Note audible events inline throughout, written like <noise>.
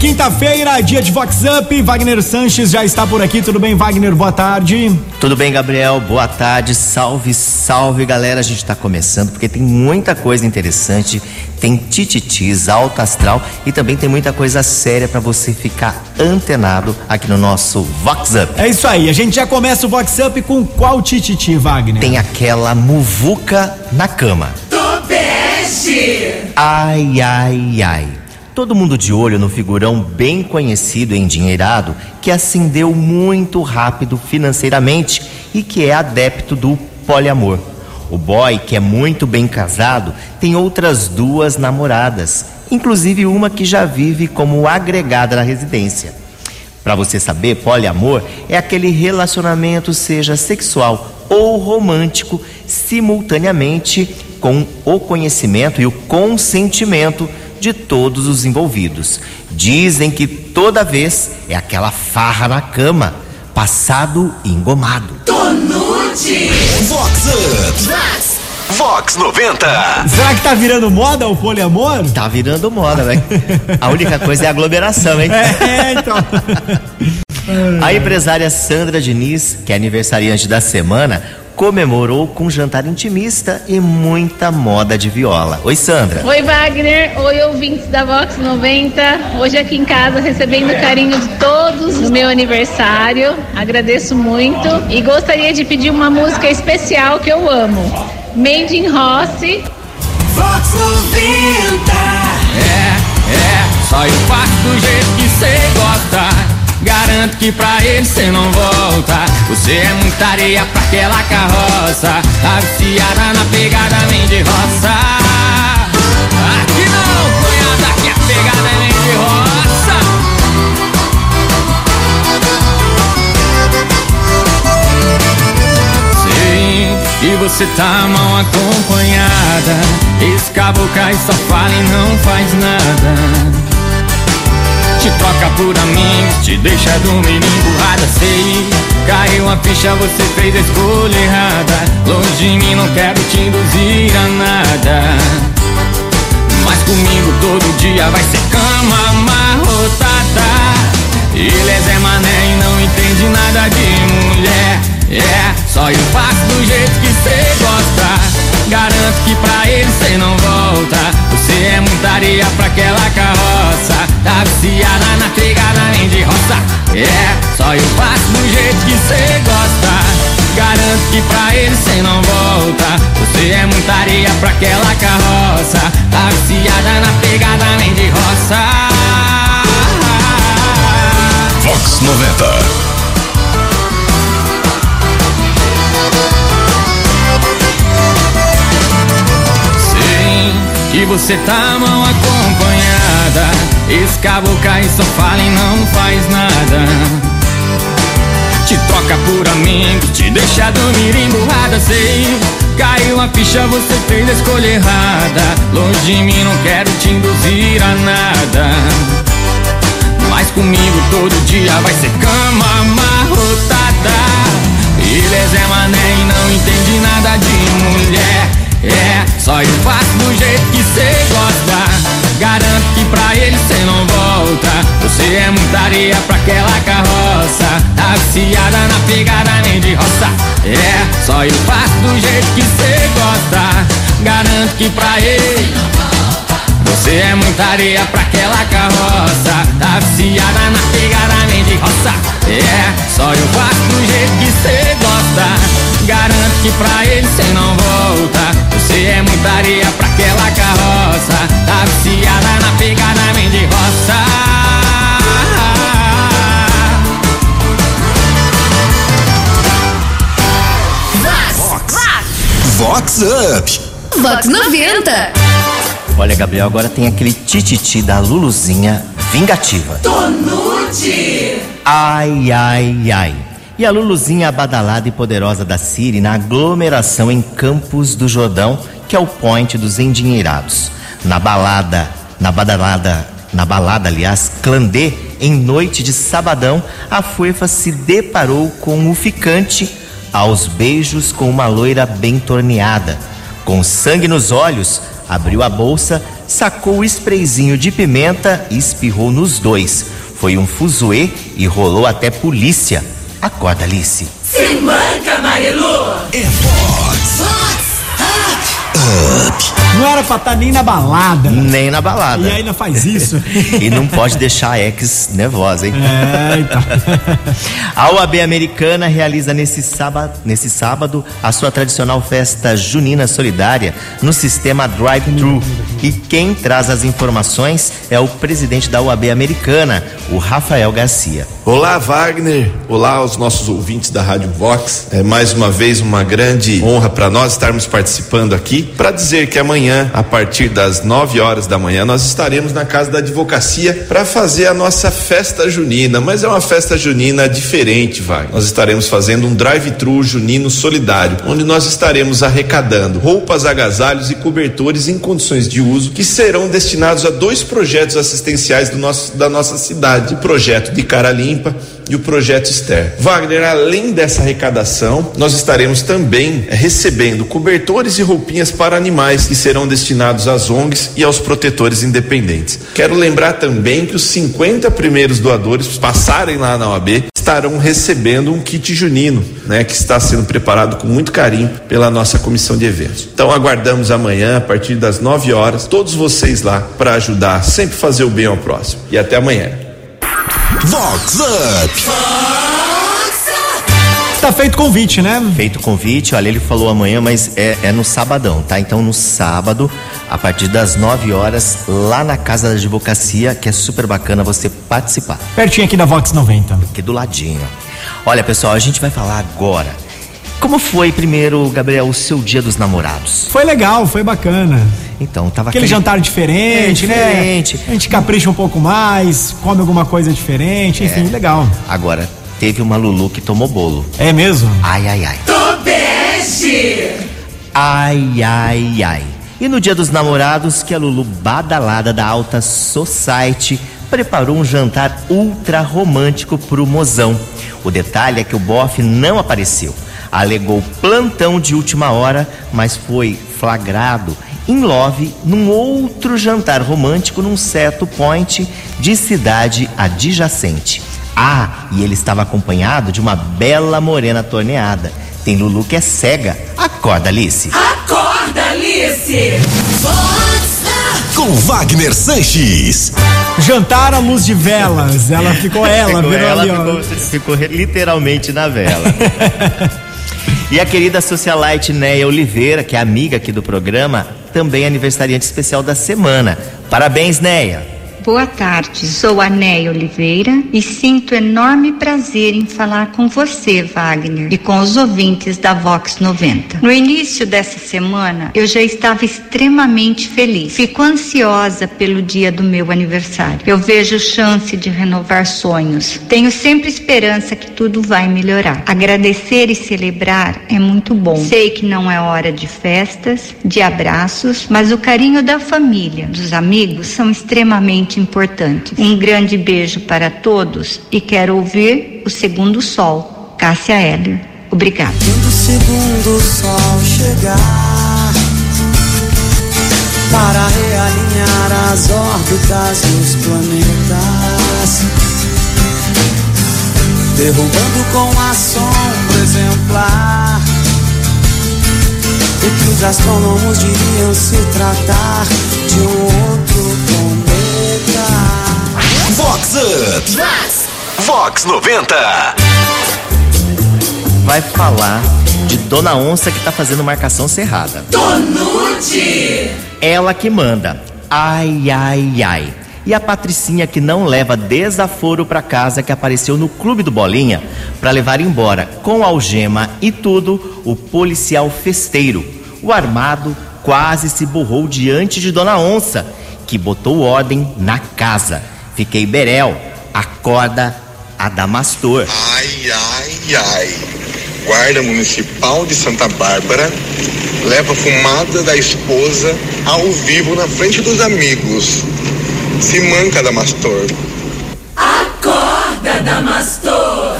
quinta-feira, dia de Vox Up. Wagner Sanches já está por aqui. Tudo bem, Wagner? Boa tarde. Tudo bem, Gabriel? Boa tarde. Salve, salve, galera. A gente está começando porque tem muita coisa interessante. Tem tititis, alto astral e também tem muita coisa séria para você ficar antenado aqui no nosso Vox Up. É isso aí. A gente já começa o Vox Up com qual tititi, Wagner? Tem aquela muvuca na cama. Tobeste! Ai, ai, ai. Todo mundo de olho no figurão bem conhecido e endinheirado que ascendeu muito rápido financeiramente e que é adepto do poliamor. O boy, que é muito bem casado, tem outras duas namoradas, inclusive uma que já vive como agregada na residência. Para você saber, poliamor é aquele relacionamento, seja sexual ou romântico, simultaneamente com o conhecimento e o consentimento de todos os envolvidos. Dizem que toda vez é aquela farra na cama, passado e engomado. Tonute! Vox Up! Vox 90! Será que tá virando moda o poliamor? Tá virando moda, velho. A única coisa é a aglomeração, hein? É, então. A empresária Sandra Diniz, que é aniversariante da semana, comemorou com jantar intimista e muita moda de viola. Oi, Sandra. Oi, Wagner. Oi, ouvintes da Vox 90. Hoje aqui em casa recebendo o carinho de todos no meu aniversário. Agradeço muito e gostaria de pedir uma música especial que eu amo. Made in Rossi. Vox 90! É, é, só eu faço do jeito que cê gosta. Garanto que pra ele cê não volta. Você é muita areia pra aquela carroça. Tá viciada na pegada, vem de roça. Aqui não, cunhada, que a pegada é vem de roça. Sei que você tá mal acompanhada. Esse caboclo só fala e não faz nada. Por amigos, te deixa dormir emburrada Sei, caiu a ficha, você fez a escolha errada. Longe de mim, não quero te induzir a nada. Mas comigo todo dia vai ser cama amarrotada. Ele é Zé Mané e não entende nada de mulher. É, só eu faço do jeito que cê gosta. Garanto que pra ele cê não volta. Você é muita areia pra aquela carroça Tá viciada na pegada nem de roça. É, só eu faço do jeito que cê gosta. Garanto que pra ele cê não volta. Você é muita areia pra aquela carroça. Tá viciada na pegada nem de roça. Vox 90. Sei que você tá mal acompanhada Esse caboclo só fala e não faz nada. Te troca por amigo, te deixa dormir emburrada Sei, caiu a ficha, você fez a escolha errada. Longe de mim, não quero te induzir a nada. Mas comigo todo dia vai ser cama amarrotada. Ele é Mané e não entende nada de mulher. É, só eu faço do jeito que cê gosta Garanto que pra ele cê não volta. Você é muita areia pra aquela carroça. Tá viciada na pegada nem de roça. É, só eu faço do jeito que cê gosta. Garanto que pra ele você é muita areia pra aquela carroça. Tá viciada na pegada nem de roça. É, só eu faço do jeito que cê gosta. Garanto que pra ele cê não Vox Up! Vox 90. Olha, Gabriel, agora tem aquele tititi da Luluzinha vingativa. Tonute! Ai, ai, ai. E a Luluzinha badalada e poderosa da Siri na aglomeração em Campos do Jordão, que é o point dos endinheirados. Na balada, na badalada, na balada, aliás, Clandê, em noite de sabadão, a Fuefa se deparou com o ficante aos beijos com uma loira bem torneada. Com sangue nos olhos, abriu a bolsa, sacou o sprayzinho de pimenta e espirrou nos dois. Foi um fuzuê e rolou até polícia. Acorda, Alice. Se manca, Marilu. É Vox Não era pra estar nem na balada. Nem na balada. E ainda faz isso. <laughs> E não pode deixar a ex nervosa, hein? É, então. <laughs> A OAB americana realiza nesse sábado, nesse sábado a sua tradicional festa junina solidária no sistema drive-thru. E quem traz as informações é o presidente da OAB americana, o Rafael Garcia. Olá, Wagner. Olá aos nossos ouvintes da Rádio Vox. É mais uma vez uma grande honra para nós estarmos participando aqui para dizer que amanhã, a partir das 9 horas da manhã, nós estaremos na Casa da Advocacia para fazer a nossa festa junina. Mas é uma festa junina diferente, Wagner. Nós estaremos fazendo um drive-thru junino solidário, onde nós estaremos arrecadando roupas, agasalhos e cobertores em condições de uso que serão destinados a dois projetos assistenciais do nosso, da nossa cidade: o projeto de Cara Limpa e o projeto Esther. Wagner, além dessa arrecadação, nós estaremos também recebendo cobertores e roupinhas para animais que serão destinados às ONGs e aos protetores independentes. Quero lembrar também que os 50 primeiros doadores passarem lá na OAB estarão recebendo um kit junino, né, que está sendo preparado com muito carinho pela nossa comissão de eventos. Então aguardamos amanhã a partir das 9 horas todos vocês lá para ajudar, sempre fazer o bem ao próximo. E até amanhã. Vox Up. Tá feito convite, né? Feito o convite, olha, ele falou amanhã, mas é, é no sabadão, tá? Então no sábado, a partir das 9 horas, lá na Casa da Advocacia, que é super bacana você participar. Pertinho aqui da Vox 90. aqui do ladinho. Olha, pessoal, a gente vai falar agora. Como foi primeiro, Gabriel, o seu dia dos namorados? Foi legal, foi bacana. Então, tava Aquele jantar diferente, É, né? diferente. A gente capricha um pouco mais, come alguma coisa diferente, enfim, legal. Agora, teve uma Lulu que tomou bolo. É mesmo? Ai, ai, ai. Tobege. Ai, ai, ai. E no dia dos namorados, que a Lulu badalada da alta society preparou um jantar ultra romântico pro mozão. O detalhe é que o bofe não apareceu. Alegou plantão de última hora, mas foi flagrado em love num outro jantar romântico num certo point de cidade adjacente. Ah, e ele estava acompanhado de uma bela morena torneada. Tem Lulu que é cega. Acorda, Alice. Acorda, Alice. Com Wagner Sanches. Jantar à luz de velas. Ela ficou <laughs> ela, Ficou virou ela, ali, ó. ficou, ficou literalmente na vela. <laughs> e a querida socialite Neia Oliveira, que é amiga aqui do programa, também é aniversariante especial da semana. Parabéns, Neia. Boa tarde, sou a Néia Oliveira e sinto enorme prazer em falar com você, Wagner, e com os ouvintes da Vox 90. No início dessa semana, eu já estava extremamente feliz. Fico ansiosa pelo dia do meu aniversário. Eu vejo chance de renovar sonhos. Tenho sempre esperança que tudo vai melhorar. Agradecer e celebrar é muito bom. Sei que não é hora de festas, de abraços, mas o carinho da família, dos amigos, são extremamente importantes. Um grande beijo para todos e quero ouvir o segundo sol. Cássia Heller. Obrigada. Quando o segundo sol chegar para realinhar as órbitas dos planetas, derrubando com a sombra exemplar o que os astrônomos diriam se tratar de um outro. Vox Up. Vox 90. Vai falar de Dona Onça que tá fazendo marcação cerrada. Tonute. Ela que manda. Ai, ai, ai. E a Patricinha que não leva desaforo pra casa que apareceu no Clube do Bolinha pra levar embora com algema e tudo o policial festeiro. O armado quase se burrou diante de Dona Onça, que botou ordem na casa. Fiquei berel. Acorda, Adamastor. Ai, ai, ai. Guarda Municipal de Santa Bárbara leva fumada da esposa ao vivo na frente dos amigos. Se manca, Damastor. Acorda, Damastor.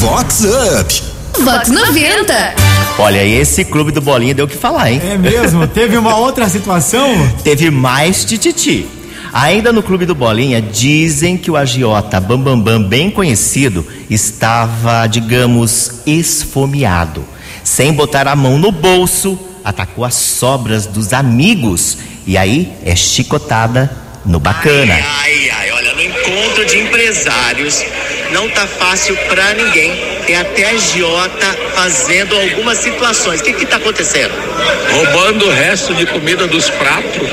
Vox Up. Vox 90. Olha, esse clube do Bolinha deu o que falar, hein? É mesmo? Teve uma outra situação? <laughs> Teve mais tititi. Ainda no Clube do Bolinha, dizem que o agiota Bambambam, Bam Bam, bem conhecido, estava, digamos, esfomeado. Sem botar a mão no bolso, atacou as sobras dos amigos. E aí é chicotada no bacana. Ai, ai, ai, olha, no encontro de empresários não tá fácil pra ninguém. Tem até agiota fazendo algumas situações. O que que tá acontecendo? Roubando o resto de comida dos pratos.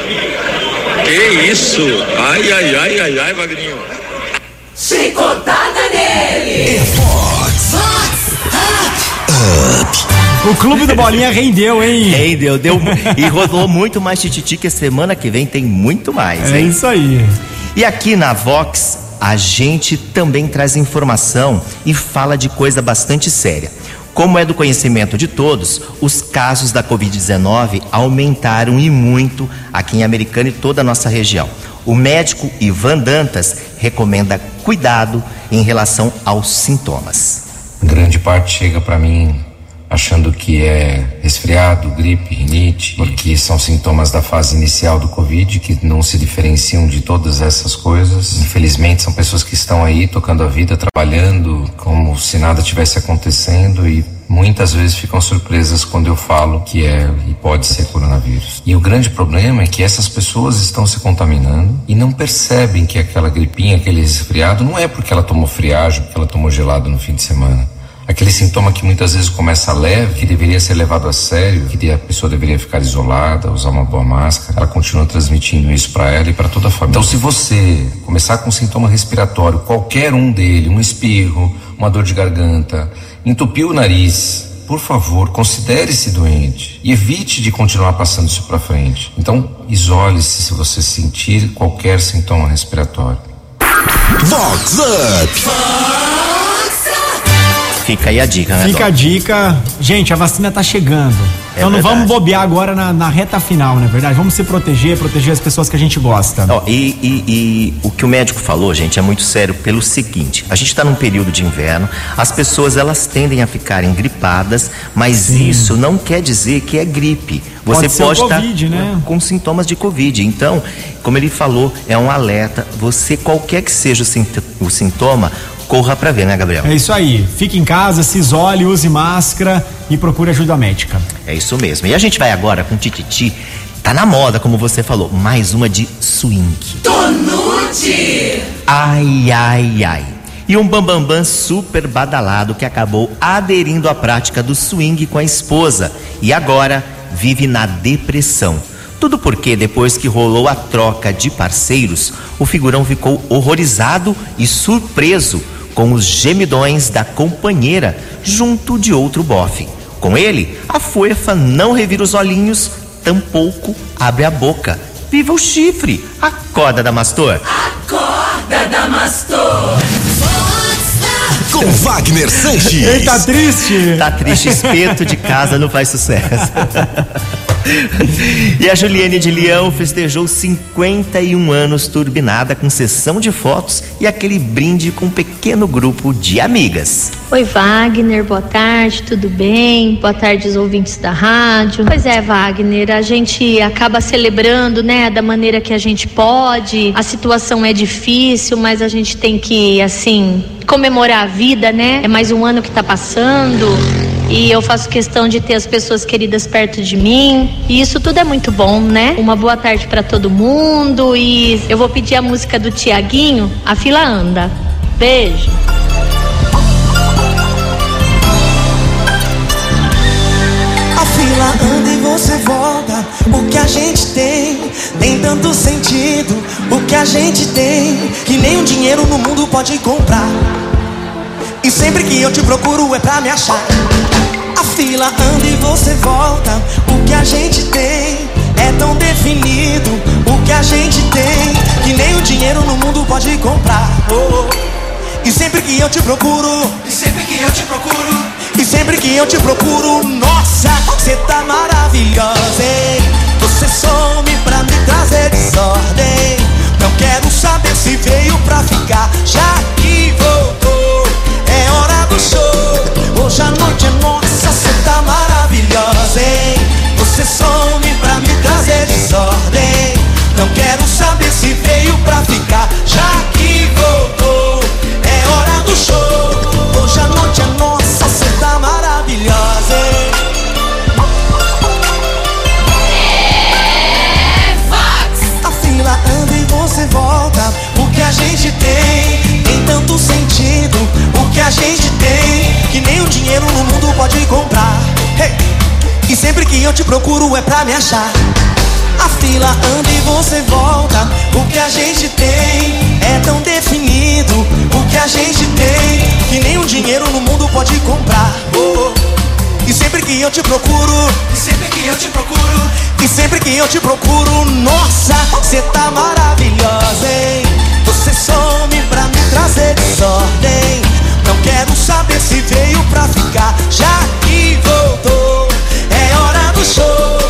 Que isso? Ai, ai, ai, ai, ai, Magrinho. Chicotada nele! O clube do Bolinha rendeu, hein? Rendeu, deu e rodou muito mais tititi que semana que vem tem muito mais, É hein? isso aí. E aqui na Vox, a gente também traz informação e fala de coisa bastante séria. Como é do conhecimento de todos, os casos da Covid-19 aumentaram e muito aqui em Americana e toda a nossa região. O médico Ivan Dantas recomenda cuidado em relação aos sintomas. Grande parte chega para mim achando que é resfriado, gripe, rinite, porque são sintomas da fase inicial do Covid que não se diferenciam de todas essas coisas. Infelizmente, são pessoas que estão aí tocando a vida, trabalhando como se nada tivesse acontecendo e muitas vezes ficam surpresas quando eu falo que é e pode ser coronavírus. E o grande problema é que essas pessoas estão se contaminando e não percebem que aquela gripinha, aquele resfriado, não é porque ela tomou friagem, porque ela tomou gelado no fim de semana. Aquele sintoma que muitas vezes começa leve, que deveria ser levado a sério, que a pessoa deveria ficar isolada, usar uma boa máscara, ela continua transmitindo isso para ela e para toda a família. Então, se você começar com sintoma respiratório, qualquer um dele, um espirro, uma dor de garganta, entupiu o nariz, por favor, considere-se doente e evite de continuar passando isso para frente. Então, isole-se se você sentir qualquer sintoma respiratório. Vox Up. Fica aí a dica, né? Fica a dica. Gente, a vacina tá chegando. então não É verdade. vamos bobear agora na, na reta final, não é verdade? Vamos se proteger, proteger as pessoas que a gente gosta. Ó, e, e- e o que o médico falou, gente, é muito sério pelo seguinte: a gente está num período de inverno, as pessoas elas tendem a ficarem gripadas, mas isso não quer dizer que é gripe. Você Pode pode estar Covid, né? com sintomas de Covid. Então, como ele falou, é um alerta. Você, qualquer que seja o sintoma, corra para ver, né, Gabriel? É isso aí. Fique em casa, se isole, use máscara e procure ajuda médica. É isso mesmo. E a gente vai agora com Tititi. Tá na moda, como você falou, mais uma de swing. Tonute! Ai, ai, ai. E um bambambam super badalado que acabou aderindo à prática do swing com a esposa e agora vive na depressão. Tudo porque depois que rolou a troca de parceiros, o figurão ficou horrorizado e surpreso com os gemidões da companheira junto de outro bofe. Com ele, a fofa não revira os olhinhos, tampouco abre a boca. Viva o chifre! Acorda, Damastor! Acorda, Damastor! Com Wagner Sanches. Ele tá triste? Tá triste, espeto de casa não faz sucesso. <laughs> e a Juliane de Leão festejou 51 anos turbinada com sessão de fotos e aquele brinde com um pequeno grupo de amigas. Oi, Wagner, boa tarde, tudo bem? Boa tarde, os ouvintes da rádio. Pois é, Wagner, a gente acaba celebrando, né, da maneira que a gente pode. A situação é difícil, mas a gente tem que, assim, comemorar a vida, né? É mais um ano que tá passando. E eu faço questão de ter as pessoas queridas perto de mim. E isso tudo é muito bom, né? Uma boa tarde para todo mundo. E eu vou pedir a música do Tiaguinho, A Fila Anda. Beijo. A fila anda e você volta. O que a gente tem tem tanto sentido. O que a gente tem que nem o dinheiro no mundo pode comprar. E sempre que eu te procuro é pra me achar. Fila anda e você volta. O que a gente tem é tão definido. O que a gente tem que nem o dinheiro no mundo pode comprar. Oh, oh. E sempre que eu te procuro, e sempre que eu te procuro, e sempre que eu te procuro, nossa, você tá maravilhosa, hein? Você some pra me trazer desordem. Não quero saber se veio pra ficar, já que voltou. É hora do show. Hoje a noite é pode tá maravilhosa, hein? Você sonha. Pra me achar. A fila anda e você volta. O que a gente tem é tão definido. O que a gente tem que nem um dinheiro no mundo pode comprar. Oh, oh. E sempre que eu te procuro, e sempre que eu te procuro, e sempre que eu te procuro, nossa, você tá maravilhosa, hein? Você some pra me trazer desordem. Não quero saber se veio pra ficar, já que voltou. É hora do show.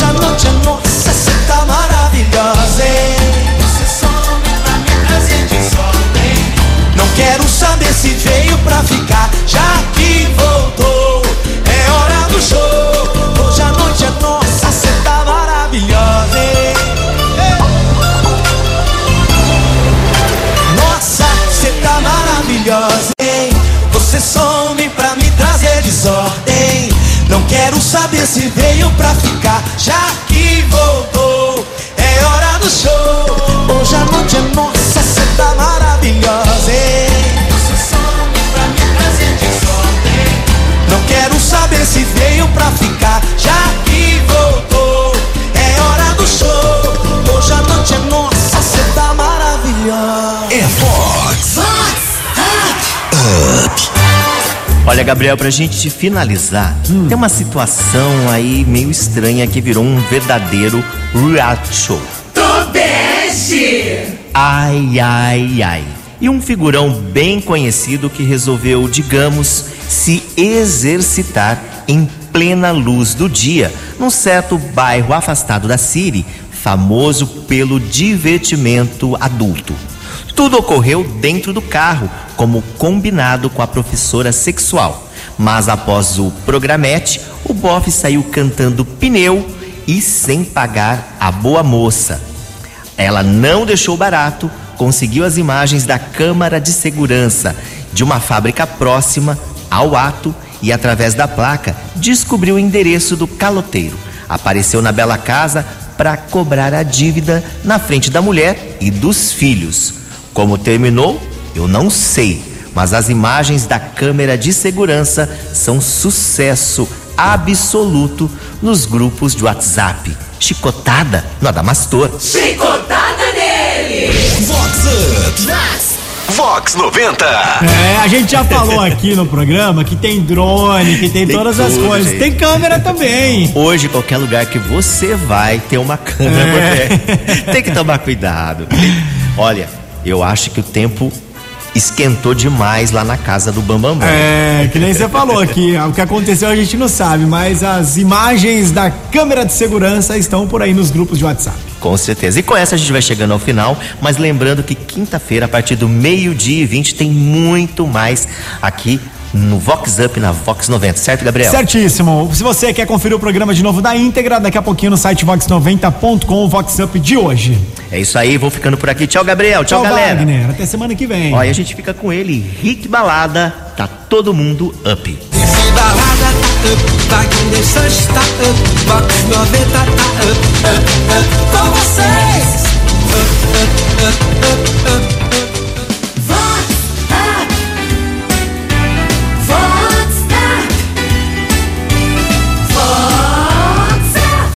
Hoje a noite é nossa, você tá maravilhosa, hein? Você some pra me trazer desordem. Não quero saber se veio pra ficar, já que É Fox. Olha, Gabriel, pra gente finalizar, tem uma situação aí meio estranha que virou um verdadeiro reality show. Tobeste! Ai, ai, ai. E um figurão bem conhecido que resolveu, digamos, se exercitar em plena luz do dia, num certo bairro afastado da Siri, famoso pelo divertimento adulto. Tudo ocorreu dentro do carro, como combinado com a professora sexual. Mas após o programete, o bofe saiu cantando pneu e sem pagar a boa moça. Ela não deixou barato, conseguiu as imagens da câmara de segurança de uma fábrica próxima ao ato e, através da placa, descobriu o endereço do caloteiro. Apareceu na bela casa para cobrar a dívida na frente da mulher e dos filhos. Como terminou, eu não sei, mas as imagens da câmera de segurança são sucesso absoluto nos grupos de WhatsApp. Chicotada no Adamastor. Chicotada nele! Vox. Vox 90. É, a gente já falou aqui no programa que tem drone, que tem, Tem todas as tudo, coisas. gente. Tem câmera também. Hoje, qualquer lugar que você vai ter uma câmera É. Tem que tomar cuidado. <laughs> Olha, eu acho que o tempo esquentou demais lá na casa do Bambambam. É, que nem você falou aqui, <laughs> o que aconteceu a gente não sabe, mas as imagens da câmera de segurança estão por aí nos grupos de WhatsApp. Com certeza. E com essa a gente vai chegando ao final, mas lembrando que quinta-feira, a partir do meio-dia e 20, tem muito mais aqui no Vox Up, na Vox 90, certo, Gabriel? Certíssimo. Se você quer conferir o programa de novo da íntegra, daqui a pouquinho no site vox90.com, o Vox Up de hoje. É isso aí, vou ficando por aqui. Tchau, Gabriel. Tchau, galera. Wagner. Até semana que vem. E a gente fica com ele, Rick Balada, tá todo mundo up. Up, Wagner Sanches tá up, Vox 90 tá up, up, up, com vocês. Up, up, up, up,